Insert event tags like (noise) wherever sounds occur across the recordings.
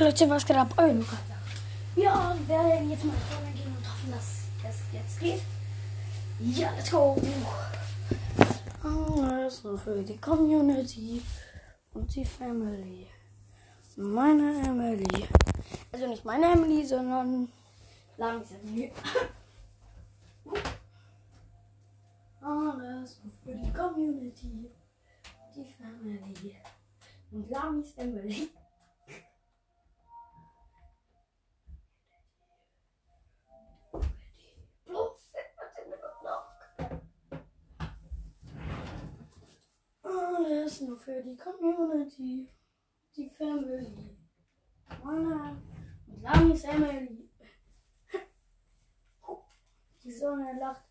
Leute, was geht ab? Euer Luca. Ja, wir werden jetzt mal vorne gehen und hoffen, dass es jetzt geht. Ja, let's go. Alles nur für die Community und die Family. Meine Emily. Also nicht meine Emily, sondern Lamis Emily. (laughs) Alles nur für die Community, die Family und Lamis Emily. Alles nur für die Community, die Family. Meine und Lamis Emily. (laughs) Die Sonne lacht.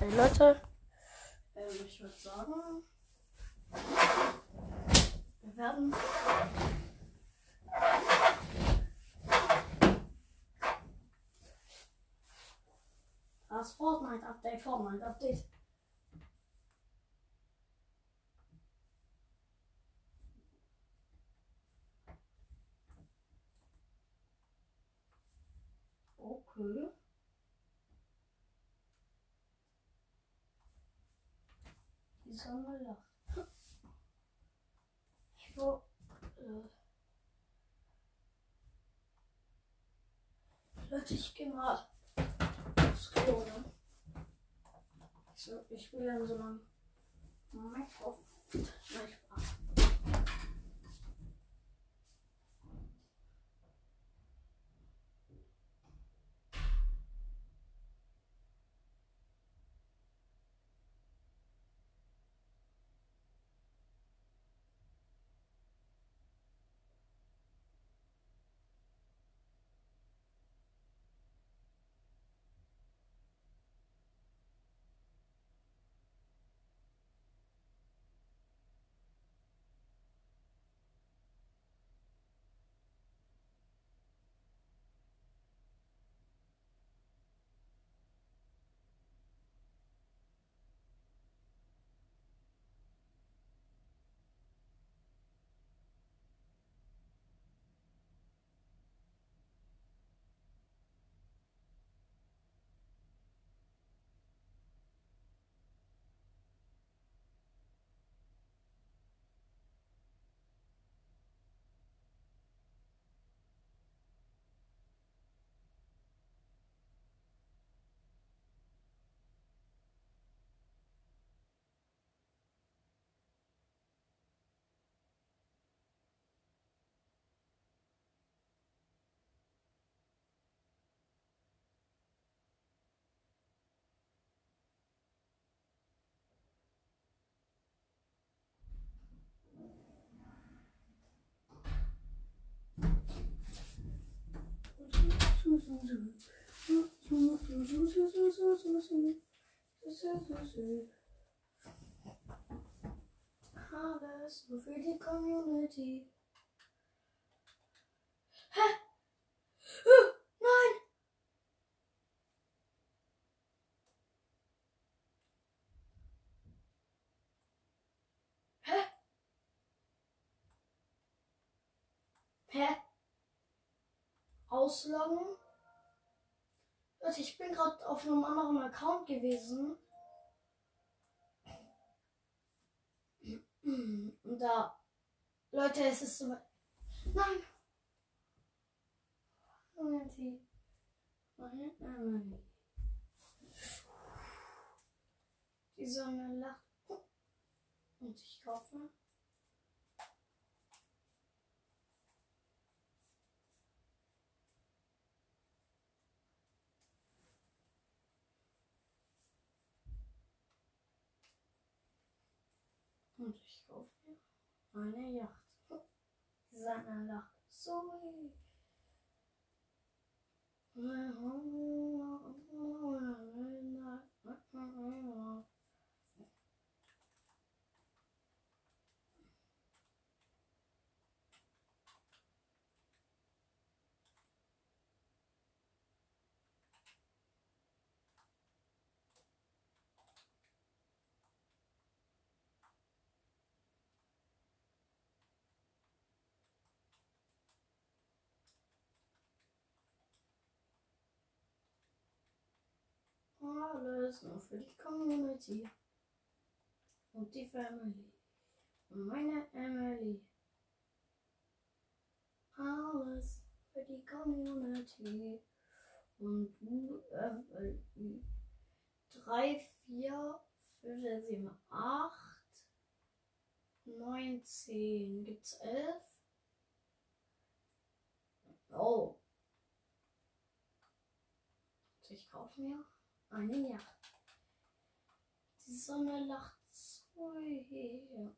Hey Leute, ähm, ich würde sagen, wir werden das Fortnite Update, Fortnite Update. Okay. Die Sonne lacht. Ich äh, Leute, ich geh mal aufs Klo, ne? So, ich spiele dann so lange Minecraft. Nein, Spaß. Alles nur für die Community. Hä? Uh, nein! Hä? Hä? Ausloggen? Leute, ich bin gerade auf einem anderen Account gewesen. Und da. Leute, es ist so. Nein! Community. Meine Emily. Die Sonne lacht. Und ich hoffe. Und ich kaufe mir eine Yacht. Die Sonne lacht. Sorry. Alles nur für die Community und die Family und meine Emily. Alles für die Community und du Emily. 3, 4, 5, 6, 7, 8, 9, 10. Gibt's 11? Oh. Ich kaufe mir eine Yacht. Die Sonne lacht so her.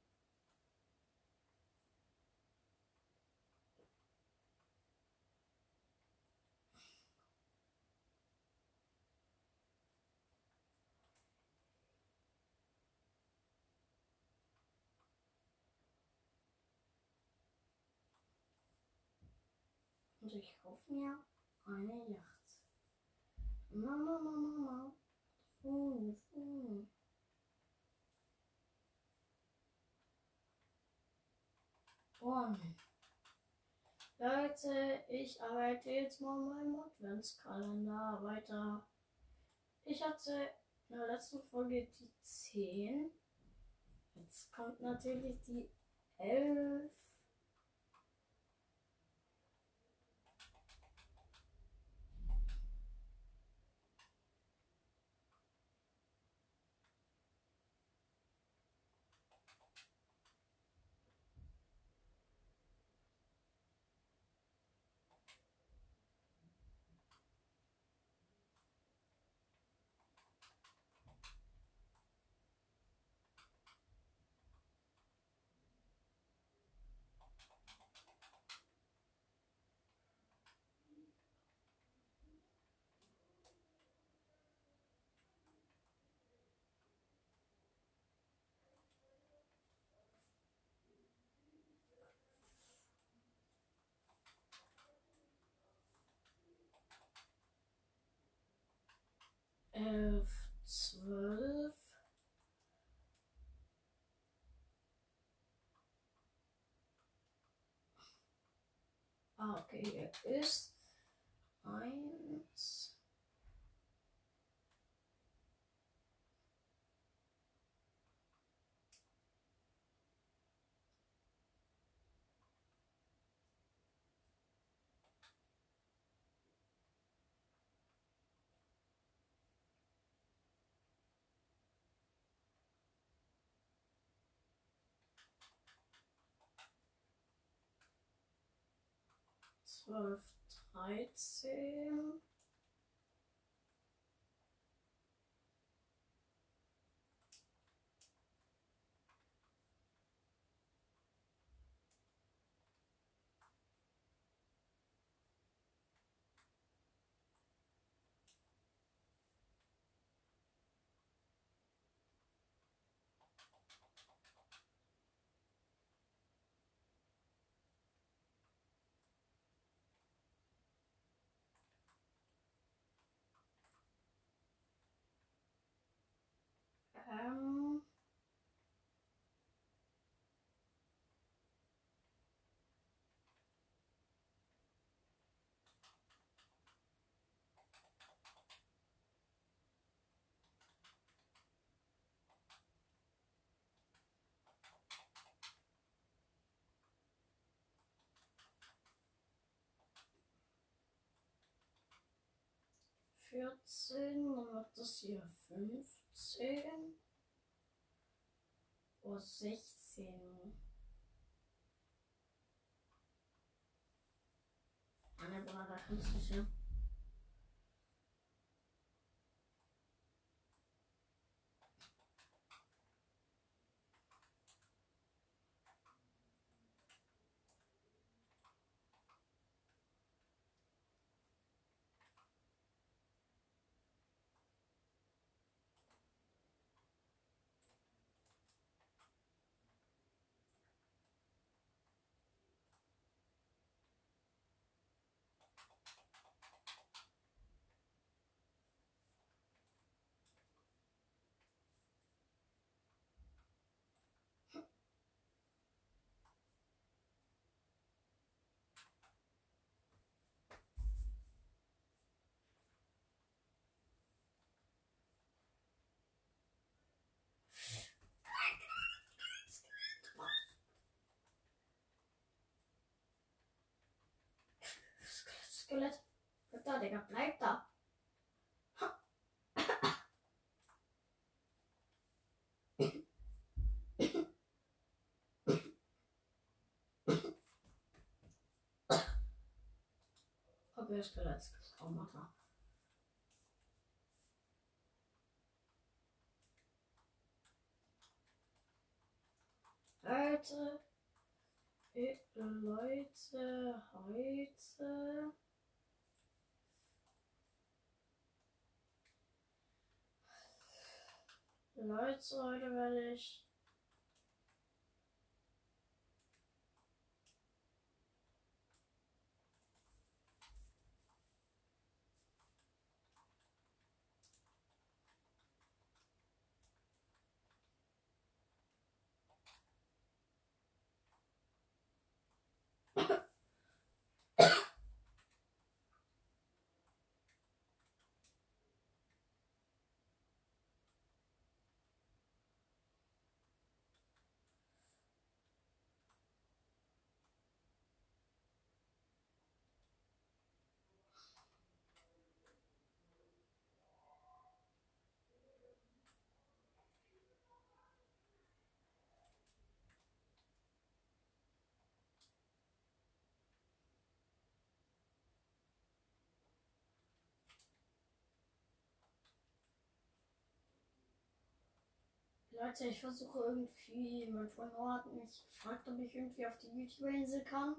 Und ich kaufe mir eine Yacht. Mama, Mama, Mama. Fuh, fuh. Und Leute, ich arbeite jetzt mal meinem Adventskalender weiter. Ich hatte in der letzten Folge die 10. Jetzt kommt natürlich die 11. elf, zwölf. Ah, okay, hier ist eins. Zwölf, dreizehn. Ähm. Vierzehn, dann macht das hier fünfzehn. Oh, sechzehn. Meine Bruder, kannst du ja. Skelett. Bleib da, Digga, bleib da. Okay, Skelett. Traumata. Leute, Leute, heute. Leute, heute werde ich. Leute, ich versuche irgendwie, mein Freund hat mich gefragt, ob ich irgendwie auf die YouTuber-Insel kann.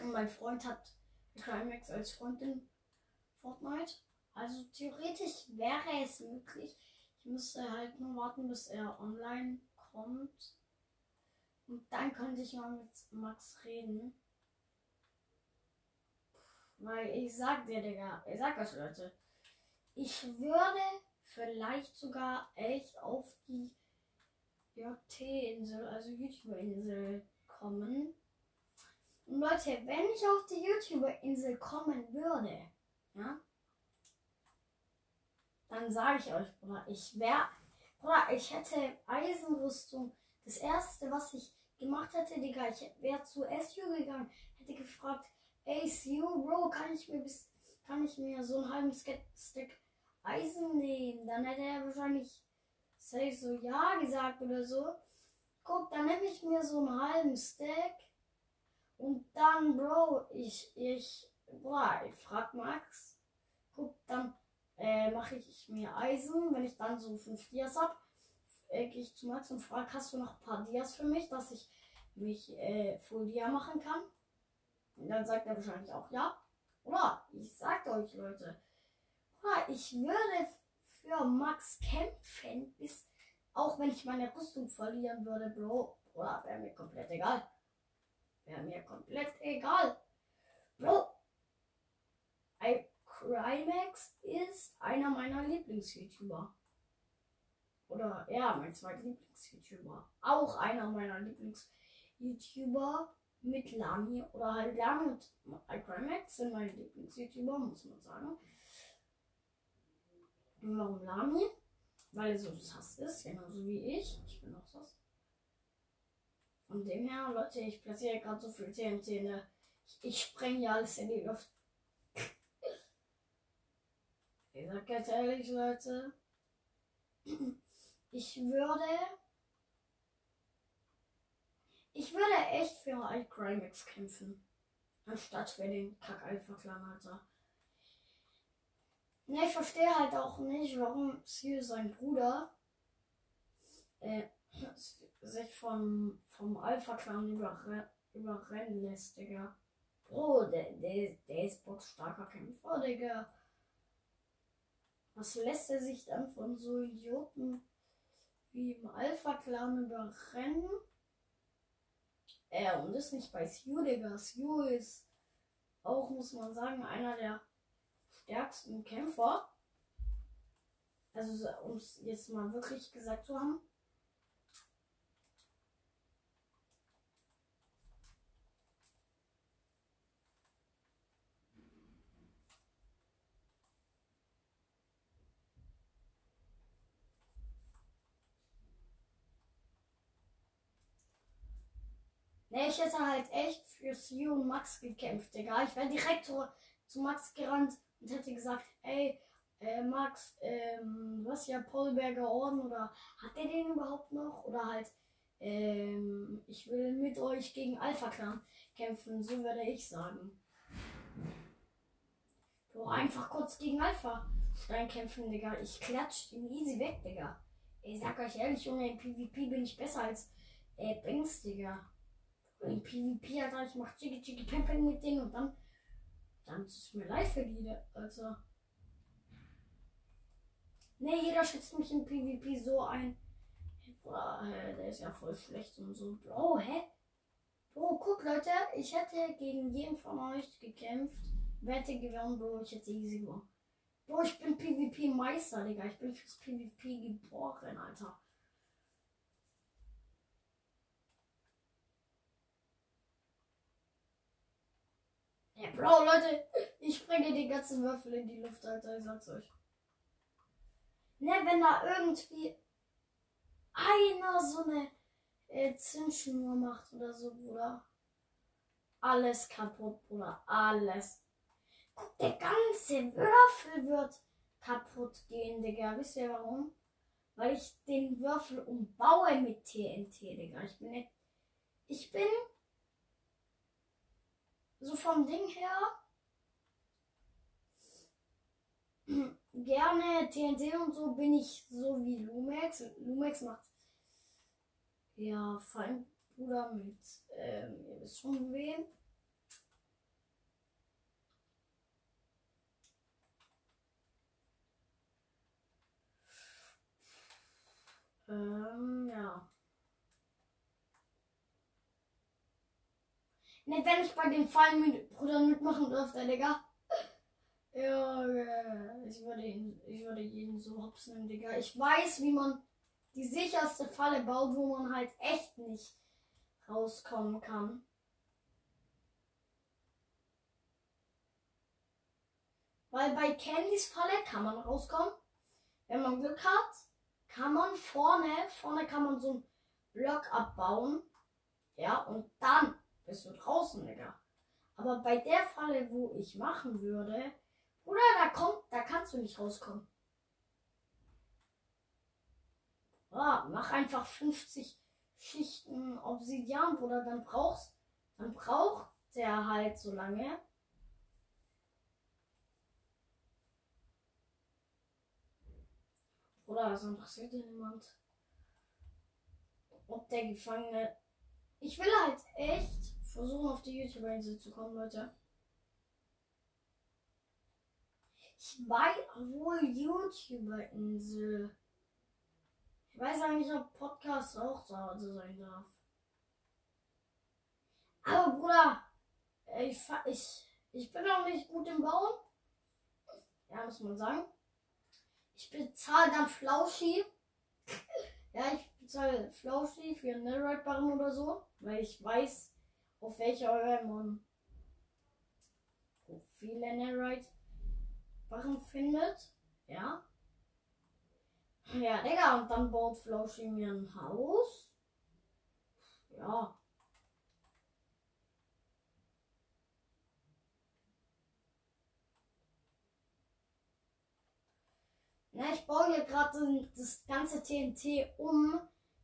Und mein Freund hat Climax als Freundin Fortnite. Also theoretisch wäre es möglich. Ich müsste halt nur warten, bis er online kommt. Und dann könnte ich mal mit Max reden. Weil ich sag dir, Digga, ich sag euch, Leute, ich würde vielleicht sogar echt auf die JT-Insel, also YouTuber-Insel kommen. Und Leute, wenn ich auf die YouTuber-Insel kommen würde, ja, dann sage ich euch, Bruder, ich wäre, Bruder, ich hätte Eisenrüstung. Das erste, was ich gemacht hätte, Digga, ich wäre zu SU gegangen, hätte gefragt, SU, Bro, kann ich mir bis, kann ich mir so einen halben Stick Eisen nehmen. Dann hätte er wahrscheinlich safe so ja gesagt oder so. Guck, dann nehme ich mir so einen halben Stack. Und dann, Bro, ich, ich, boah, ich frag Max. Guck, dann äh, mache ich mir Eisen. Wenn ich dann so fünf Dias hab, äh, gehe ich zu Max und frage, hast du noch ein paar Dias für mich, dass ich mich äh, Full Dia machen kann? Und dann sagt er wahrscheinlich auch ja. Oder? Ich sag euch, Leute ich würde für Max kämpfen, bis auch wenn ich meine Rüstung verlieren würde, Bro. Oder wäre mir komplett egal. Wäre mir komplett egal. Bro. I Crimex ist einer meiner Lieblings-YouTuber. Oder ja, mein zweiter Lieblings-YouTuber. Auch einer meiner Lieblings-YouTuber mit Lami. Oder halt Lami und sind meine Lieblings-YouTuber, muss man sagen. Warum Lami? Weil er so sass ist, genauso wie ich. Ich bin auch sass. Von dem her, Leute, ich platziere gerade so viel TNT. Ne? Ich, ich spreng ja alles in die Luft. ich sag ganz ehrlich, Leute. Ich würde. Ich würde echt für iCrimex kämpfen. Anstatt für den Kack-Alpha-Clan, Alter. Ne, ich verstehe halt auch nicht, warum Seal sein Bruder äh, sich vom, vom Alpha-Clan überre überrennen lässt, Digga. Bro, der, der, der ist starker Kämpfer, Digga. Was lässt er sich dann von so Idioten wie im Alpha-Clan überrennen? Er und ist nicht bei Sue, Digga. Sue ist auch, muss man sagen, einer der stärksten Kämpfer. Also, um es jetzt mal wirklich gesagt zu haben. Ne, ich hätte halt echt für Sio und Max gekämpft, Digga. Ich wäre direkt zu, zu Max gerannt und hätte gesagt, ey, äh, Max, ähm, was ja, Paulberger Orden oder hat der den überhaupt noch? Oder halt, ähm, ich will mit euch gegen Alpha Clan kämpfen, so würde ich sagen. So, einfach kurz gegen Alpha Stein kämpfen, Digga. Ich klatsch ihn easy weg, Digga. Ich sag euch ehrlich, Junge, in PvP bin ich besser als äh, Banks, Digga. In PvP, Alter, ich mach Chiggy Chiggy Pam mit denen und dann, dann es mir leid für die, also. Ne, jeder schätzt mich in PvP so ein. Boah, der ist ja voll schlecht und so. Bro, hä? Bro, guck, Leute, ich hätte gegen jeden von euch gekämpft. Wette gewonnen, Bro, ich hätte easy gewonnen. Bro, ich bin PvP-Meister, Digga. Ich bin fürs PvP geboren, Alter. Ja, Bro, Leute, ich sprenge die ganzen Würfel in die Luft, Alter. Ich sag's euch. Ne, wenn da irgendwie einer so eine äh, Zinsschnur macht oder so, Bruder. Alles kaputt, Bruder. Alles. Guck, der ganze Würfel wird kaputt gehen, Digga. Wisst ihr warum? Weil ich den Würfel umbaue mit TNT, Digga. Ich bin nicht. Ich bin. So vom Ding her. (clears throat) Gerne TNT und so bin ich so wie Lumex. Lumex macht ja Feind-Bruder mit, ähm, ihr wisst schon wen. Ähm, ja. Ne, wenn ich bei den Feinbrüdern mitmachen dürfte, Digga. Ja, ich würde, ihn, ich würde jeden so hops nehmen, Digga. Ich weiß, wie man die sicherste Falle baut, wo man halt echt nicht rauskommen kann. Weil bei Candys Falle kann man rauskommen, wenn man Glück hat kann man vorne, vorne kann man so einen Block abbauen. Ja, und dann bist du draußen, Digga. Aber bei der Falle, wo ich machen würde, oder da kommt, da kannst du nicht rauskommen. Ja, mach einfach 50 Schichten Obsidian, Bruder, dann brauchst, dann braucht der halt so lange. Oder so interessiert ja niemand. Ob der Gefangene. Ich will halt echt versuchen, auf die YouTuber-Insel zu kommen, Leute. Ich weiß wohl YouTuber-Insel. Ich weiß eigentlich, ob Podcast auch da sein darf. Aber Bruder, ich, ich, ich bin auch nicht gut im Bauen. Ja, muss man sagen. Ich bezahle dann Flauschi. ja, ich bezahle Flauschi für einen Netherite-Barren oder so, weil ich weiß, auf welcher Höhe man viele Netherite-Barren findet. Ja. Ja, Digga, und dann baut Flauschi mir ein Haus. Ja. Ja, ich baue hier gerade das ganze TNT um,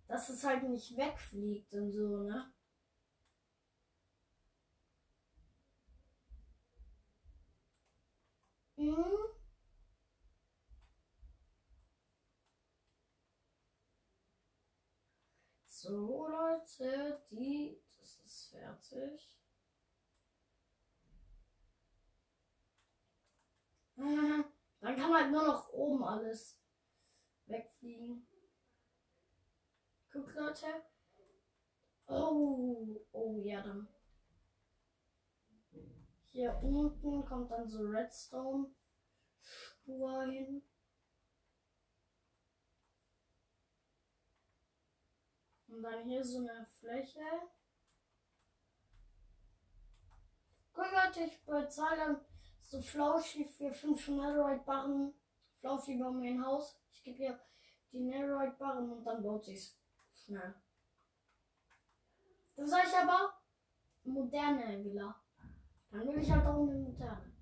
dass es halt nicht wegfliegt und so, ne? So, Leute, die, das ist fertig. (laughs) Dann kann halt nur noch oben alles wegfliegen. Guck, Leute. Oh, oh ja, dann. Hier unten kommt dann so Redstone-Spur hin. Und dann hier so eine Fläche. Guck, Leute, ich bezahle dann so Flauschi für 500 Netherite Barren. Flauschi baut mir ein Haus. Ich gebe ihr die Netherite Barren und dann baut sie es schnell. Das sag ich aber moderne Villa. Dann will ich halt auch eine moderne.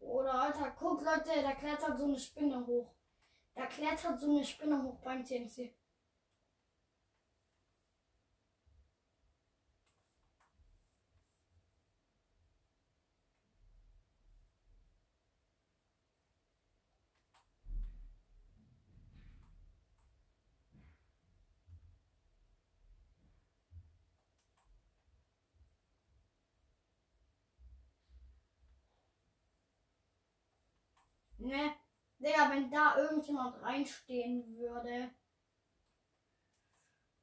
Oder Alter, guck Leute, da klettert so eine Spinne hoch. Da klettert so eine Spinne hoch beim TNC. Ne, Digga, wenn da irgendjemand reinstehen würde.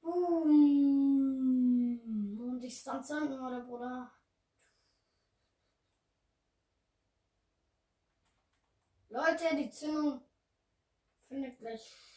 Boom. Und ich stand zünden würde, Bruder. Leute, die Zündung findet gleich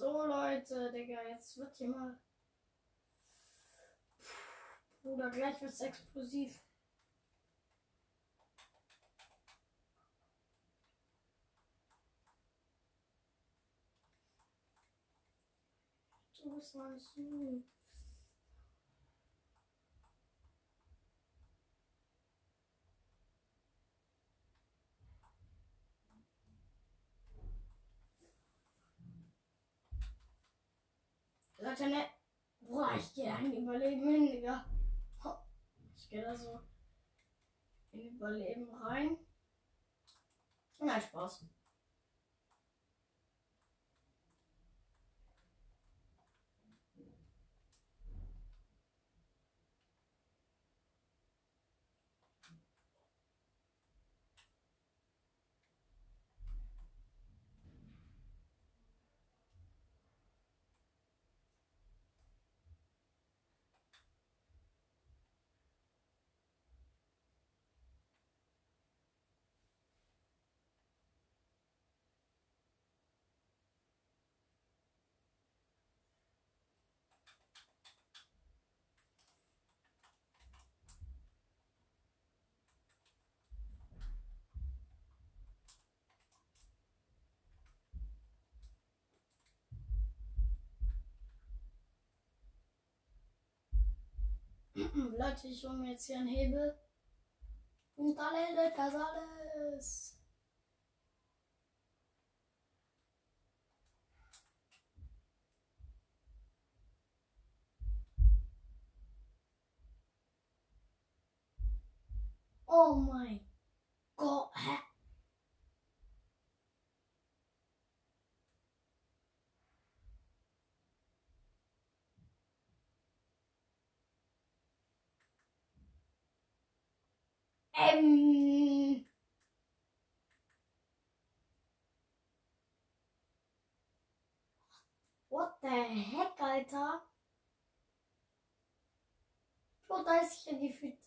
So, Leute, Digga, jetzt wird hier mal. Bruder, gleich wird's explosiv. Du bist mal so. Leute, ne? Boah, ich gehe ein Überleben hin, Digga. Ich gehe da so in Überleben rein. Nein, Spaß. (clears throat) Leute, ich hole mir jetzt hier einen Hebel. Und endet das alles. Oh mein Gott. Hä? Ähm. What the heck, Alter? Oh, da ist ja gefühlt.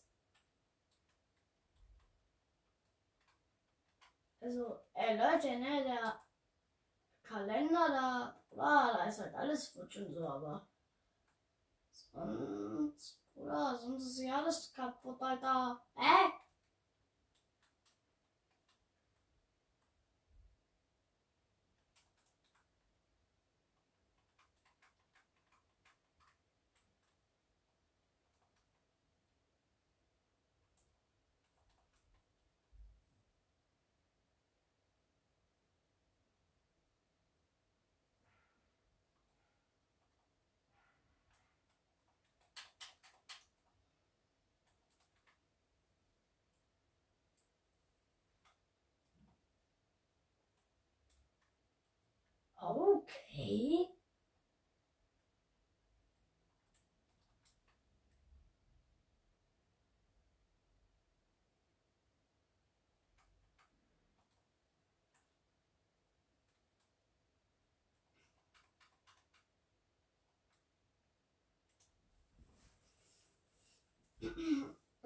Also, äh, Leute, ne, der Kalender da, war, da ist halt alles futsch und so, aber. Sonst, oder, sonst ist ja alles kaputt, Alter. Hä? Okay.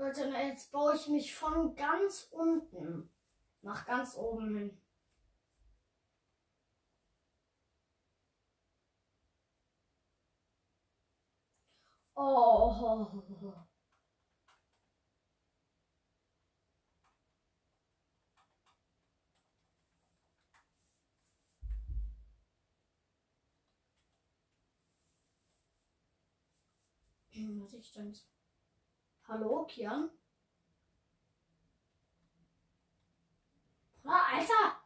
Leute, jetzt baue ich mich von ganz unten nach ganz oben hin. Oh. Was ich denn? Hallo, Kian? Bruder, Alter!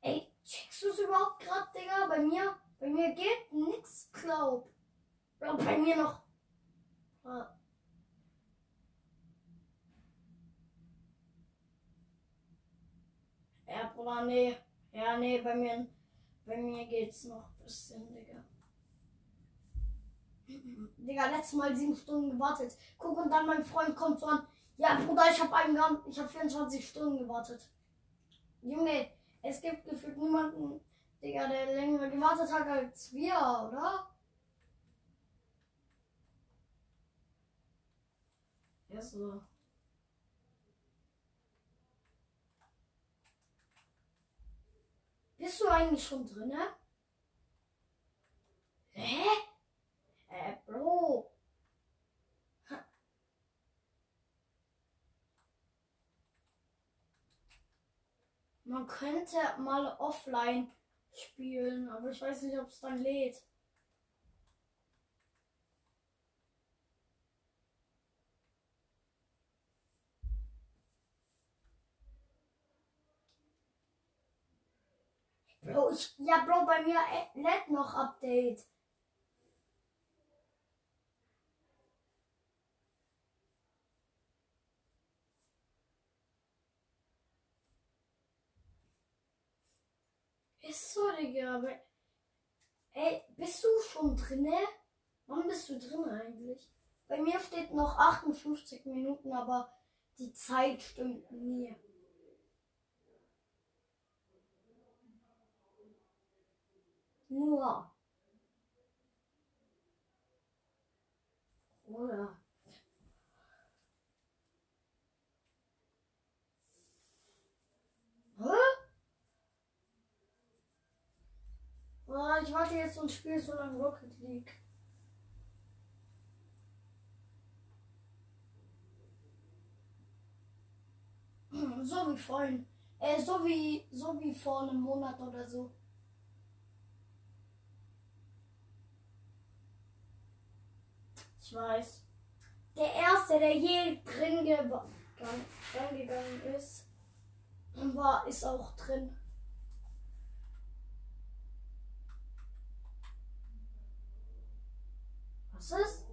Ey, checkst du es überhaupt gerade, Digga? Bei mir, bei mir geht nix, glaub. Oder bei mir noch. Ah. Ja, Bruder, nee. Ja, nee, bei mir, bei mir geht's noch ein bisschen, Digga. Digga, letztes Mal sieben Stunden gewartet. Guck und dann mein Freund kommt so an. Ja, Bruder, ich habe einen Gramm, ich habe 24 Stunden gewartet. Junge, es gibt gefühlt niemanden, Digga, der länger gewartet hat als wir, oder? Ja, so. Bist du eigentlich schon drinne? Hä? Äh, Bro. Ha. Man könnte mal offline spielen, aber ich weiß nicht, ob es dann lädt. Bro, ich, ja, Bro, bei mir äh, lädt noch Update. Ist so, Digga, aber. Ey, bist du schon drinne? Wann bist du drin eigentlich? Bei mir steht noch 58 Minuten, aber die Zeit stimmt nie. Nur. Oder? Hä? Oh, ich warte jetzt und spiele so lange Rocket League. So wie vorhin. Äh, so wie, so wie vor einem Monat oder so. Ich weiß. Der erste, der je drin reingegangen ist, war, ist auch drin. Was ist?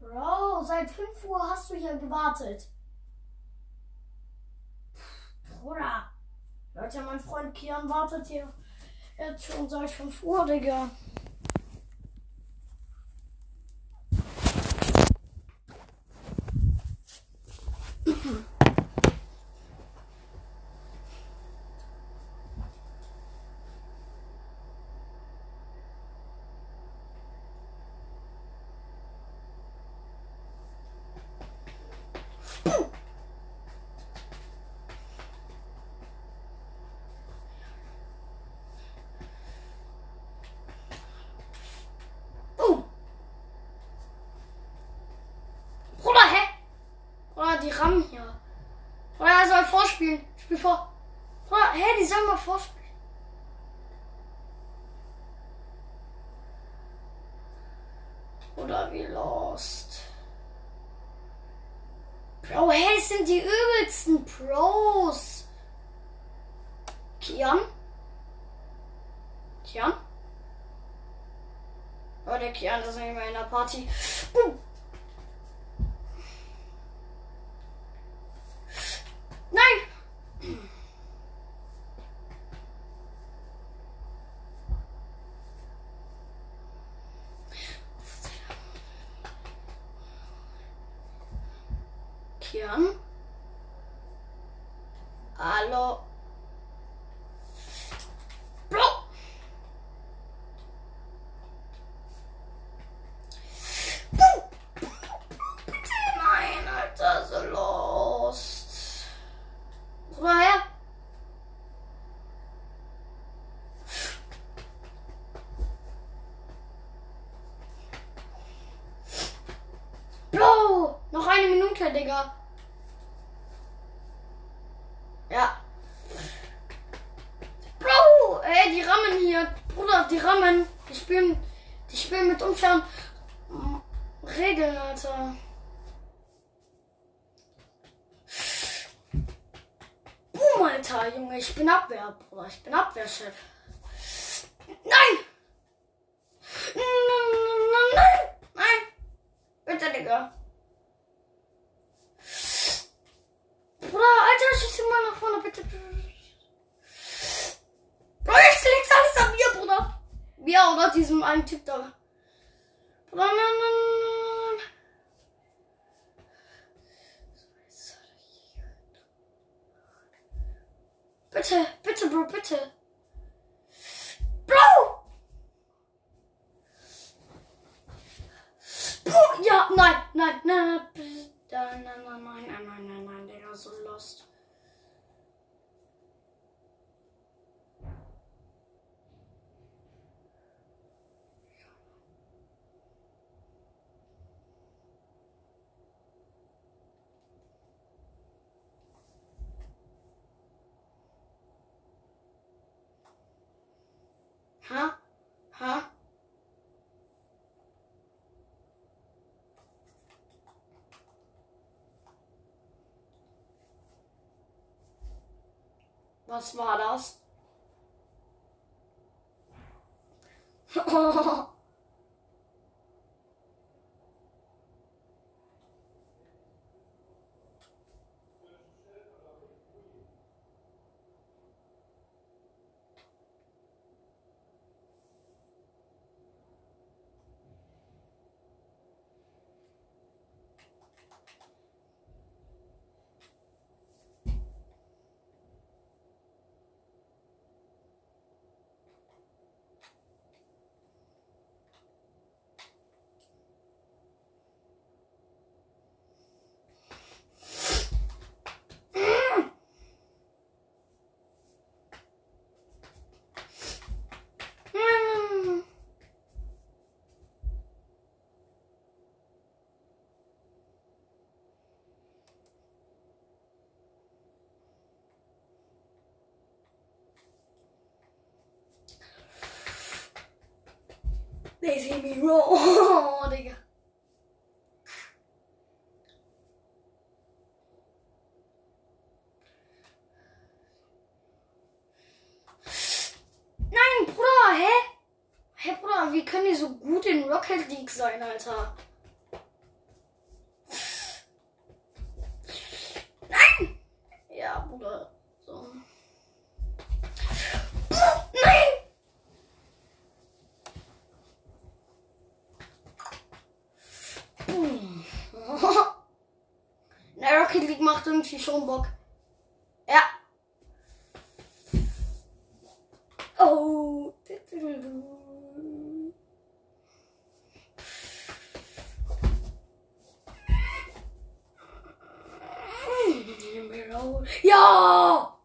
Bro, seit 5 Uhr hast du hier gewartet. Bruder. Leute, mein Freund Kian wartet hier jetzt schon seit 5 Uhr, Digga. Die rammen hier. Oder er soll vorspielen. Spiel vor. Oder, hä, die sollen mal vorspielen. Oder wie lost. Bro, hä, das sind die übelsten Pros. Kian? Kian? Oh, der Kian ist nicht mehr in der Party. Kern. Hallo. Bro. Alter, so lost. Komm mal noch eine Minute, Digga. Abwehr, Bruder. Ich bin Abwehrchef. Nein! Nein, nein, nein, nein! Bitte, Digga. Bruder, Alter, schieß ihn mal nach vorne, bitte. Bro, jetzt liegt alles an mir, Bruder. Ja, oder diesem einen Typ da. Bruder, nein, nein, nein. Bitte, bitte, Bro, bitte. Was das? (laughs) They see me roll. (laughs) Oh, Digga. Nein, Bruder, hä? Hä, Bruder, wie können die so gut in Rocket League sein, Alter? Nein! Ja, Bruder. So. Rocket League macht irgendwie schon Bock. Ja. Oh. Ja!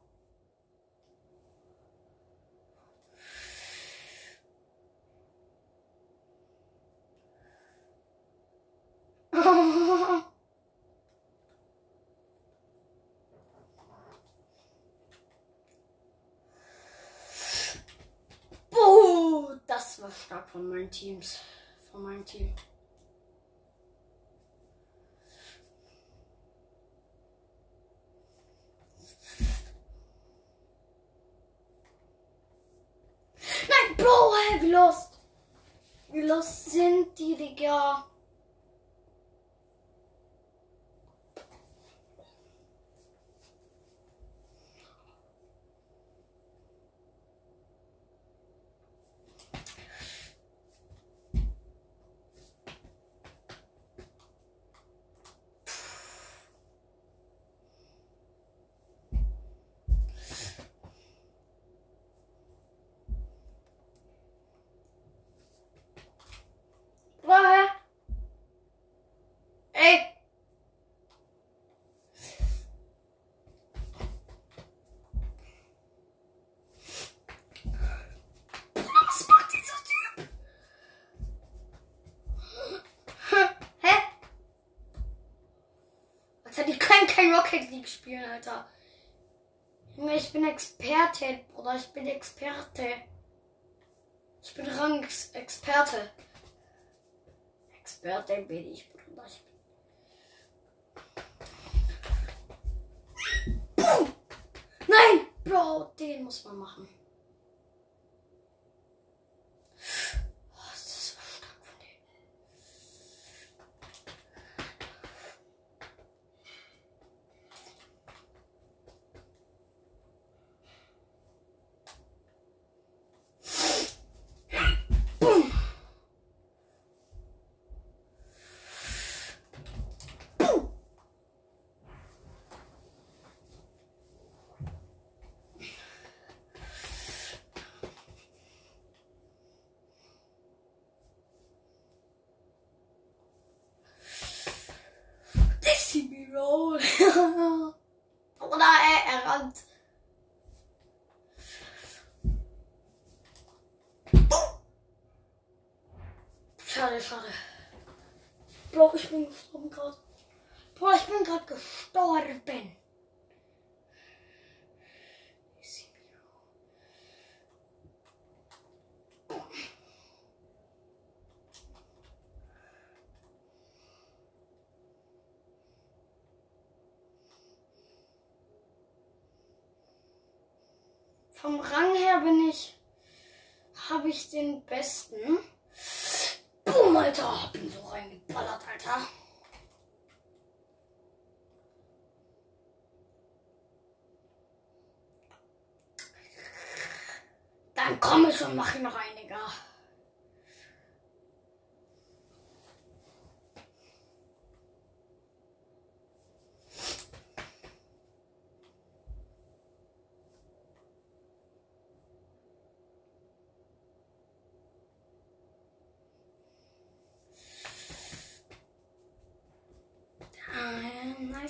Oh, das war stark von meinen Teams. Von meinem Team. Nein, Bro, hey, wie lost. Wie lost sind die, Digga? Woher? Ey! Was macht dieser Typ? Hä? Alter, die können kein Rocket League spielen, Alter. Junge, ich bin Experte, Bruder, ich bin Experte. Ich bin Rang-Experte. Experte bin ich, Bruder. Ich Boom! Nein! Bro, den muss man machen. Oh, ist das so stark von dem. Boom! Boom! Das sieht wie roll. Oder er, er rannt. Schade, schade. Bro, ich bin gestorben gerade. Bro, ich bin gerade gestorben. Vom Rang her bin ich, habe ich den besten. Boom, Alter, hab ihn so reingeballert, Alter. Dann komm ich und mach noch einige.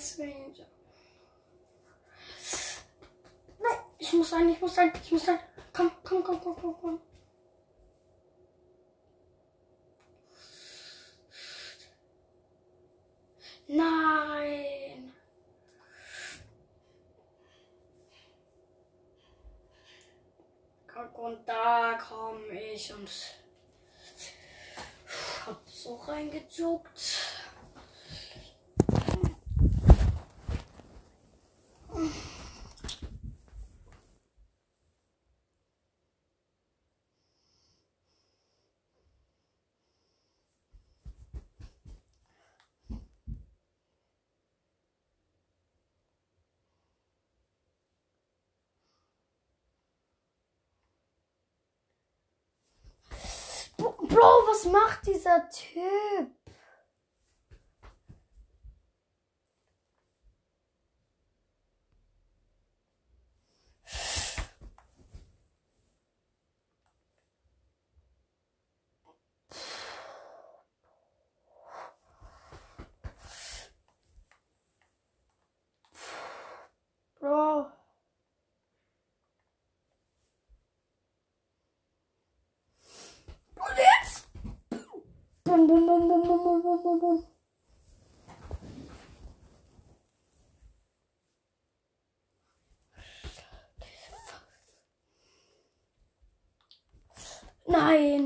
Ah, nice range. Nein, ich muss rein, ich muss rein, ich muss rein. Komm, komm, komm, komm, komm, komm. Nein. Und da komm ich und hab so reingejuckt. Bro, was macht dieser Typ? schon. Bum, bum, bum, bum, bum, bum, bum, bum. Nein.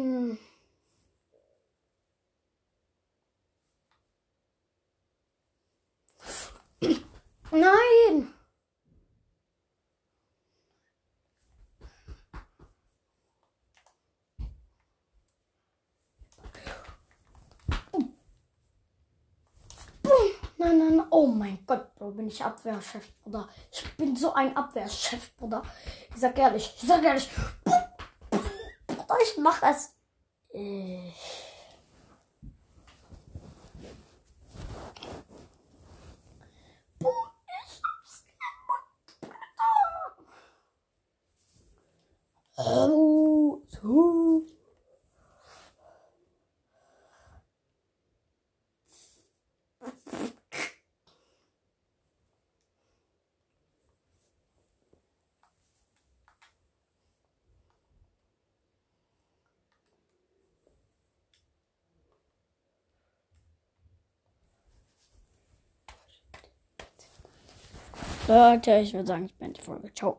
Oh mein Gott, Bro, bin ich Abwehrchef, Bruder. Ich bin so ein Abwehrchef, Bruder. Ich sag ehrlich, ich sag ehrlich. Bruder, ich mach es. Äh. Oh, so. Leute, ich würde sagen, ich bin die Folge. Ciao.